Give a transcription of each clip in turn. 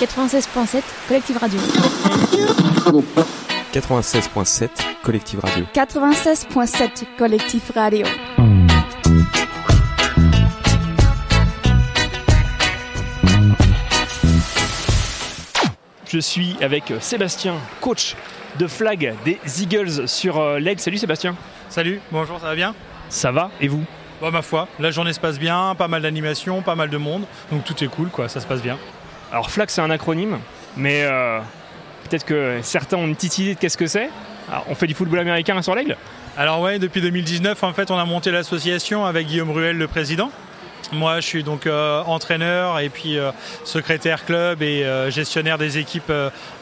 96.7 Collective Radio. 96.7 Collective Radio. 96.7 Collectif Radio. Je suis avec Sébastien, coach de flag des Eagles sur euh, l'Aigle. Salut Sébastien. Salut, bonjour, ça va bien? Ça va et vous? Bah ma foi, la journée se passe bien, pas mal d'animation, pas mal de monde, donc tout est cool quoi, ça se passe bien. Alors flag c'est un acronyme, mais euh, peut-être que certains ont une petite idée de qu'est-ce que c'est. Alors, on fait du football américain sur l'Aigle? Alors ouais, depuis 2019 en fait on a monté l'association avec Guillaume Ruel le président. Moi, je suis donc euh, entraîneur et puis euh, secrétaire club et euh, gestionnaire des équipes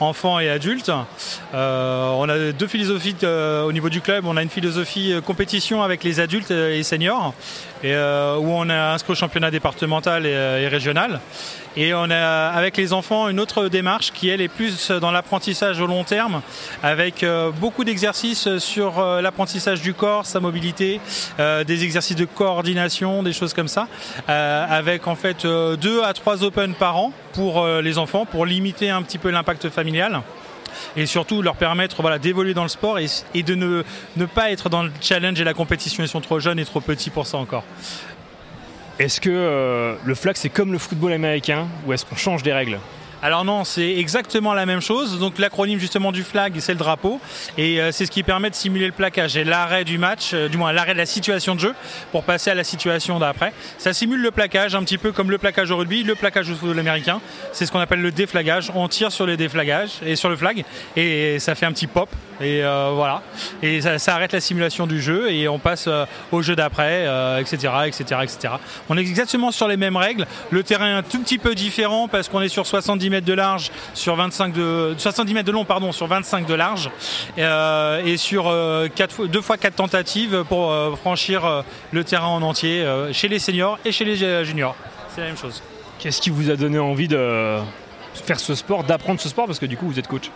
enfants et adultes. On a deux philosophies au niveau du club. On a une philosophie compétition avec les adultes et seniors, où on a inscrit au championnat départemental et régional. Et on a avec les enfants une autre démarche qui elle est plus dans l'apprentissage au long terme, avec euh, beaucoup d'exercices sur euh, l'apprentissage du corps, sa mobilité, euh, des exercices de coordination, des choses comme ça, avec en fait deux à trois open par an pour les enfants, pour limiter un petit peu l'impact familial et surtout leur permettre voilà, d'évoluer dans le sport et, et de ne, ne pas être dans le challenge et la compétition. Ils sont trop jeunes et trop petits pour ça encore. Est-ce que euh, le flag c'est comme le football américain ou est-ce qu'on change des règles? Alors non, c'est exactement la même chose. Donc l'acronyme justement du flag, c'est le drapeau. Et euh, c'est ce qui permet de simuler le plaquage et l'arrêt du match, euh, du moins l'arrêt de la situation de jeu, pour passer à la situation d'après. Ça simule le plaquage, un petit peu comme le plaquage au rugby, le plaquage au football américain. C'est ce qu'on appelle le déflagage. On tire sur les déflagages et sur le flag, et ça fait un petit pop. Et euh, voilà. Et ça, arrête la simulation du jeu et on passe au jeu d'après, etc., etc., etc. On est exactement sur les mêmes règles. Le terrain est un tout petit peu différent parce qu'on est sur 70 mètres de large, sur 25 de 70 mètres de long, pardon, sur 25 de large, euh, et sur euh, quatre fois- deux fois quatre tentatives pour euh, franchir euh, le terrain en entier chez les seniors et chez les juniors. C'est la même chose. Qu'est-ce qui vous a donné envie de faire ce sport, d'apprendre ce sport parce que du coup vous êtes coach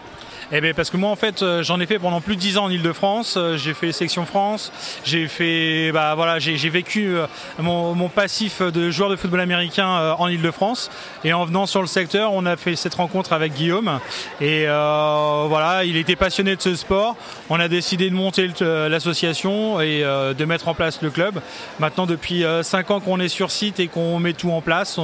Eh bien, parce que moi, en fait, euh, j'en ai fait pendant plus de 10 ans en Ile-de-France. Euh, J'ai fait section France. J'ai fait, bah voilà, j'ai vécu euh, mon, passif de joueur de football américain en Ile-de-France. Et en venant sur le secteur, on a fait cette rencontre avec Guillaume. Et voilà, il était passionné de ce sport. On a décidé de monter l'association et de mettre en place le club. Maintenant, depuis 5 ans qu'on est sur site et qu'on met tout en place,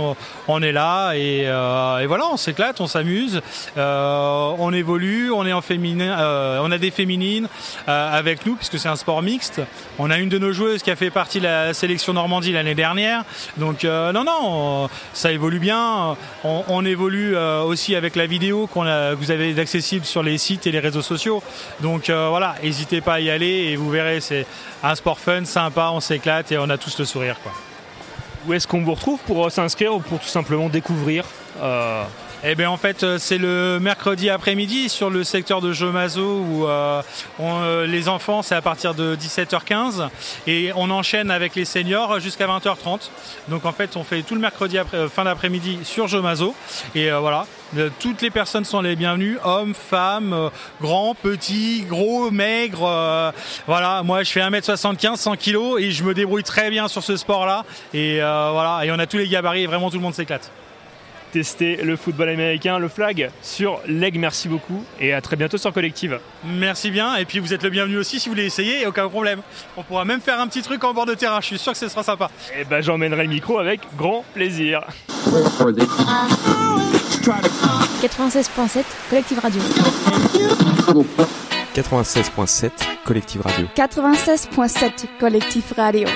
on, est là et, et voilà, on s'éclate, on s'amuse, euh, on évolue, on est en féminin, euh, on a des féminines euh, avec nous puisque c'est un sport mixte. On a une de nos joueuses qui a fait partie de la sélection Normandie l'année dernière. Donc non, non, on- ça évolue bien. On, évolue aussi avec la vidéo qu'on que vous avez accessible sur les sites et les réseaux sociaux. Donc voilà, n'hésitez pas à y aller et vous verrez, c'est un sport fun, sympa, on s'éclate et on a tous le sourire. Où est-ce qu'on vous retrouve pour s'inscrire ou pour tout simplement découvrir Eh bien en fait euh, c'est le mercredi après-midi sur le secteur de Jomazo où euh, euh, les enfants c'est à partir de 17h15 et on enchaîne avec les seniors jusqu'à 20h30. Donc en fait on fait tout le mercredi fin d'après-midi sur Jomazo et voilà. Toutes les personnes sont les bienvenues, hommes, femmes, grands, petits, gros, maigres. voilà, moi je fais 1m75, 100 kg et je me débrouille très bien sur ce sport-là. Et voilà, et on a tous les gabarits et vraiment tout le monde s'éclate. Tester le football américain, le flag sur l'Aigle Merci beaucoup et à très bientôt sur Collective. Merci bien, et puis vous êtes le bienvenu aussi si vous voulez essayer, aucun problème. On pourra même faire un petit truc en bord de terrain, je suis sûr que ce sera sympa. Et ben j'emmènerai le micro avec grand plaisir. 96.7 Collective Radio. 96.7 Collective Radio. 96.7 Collectif Radio.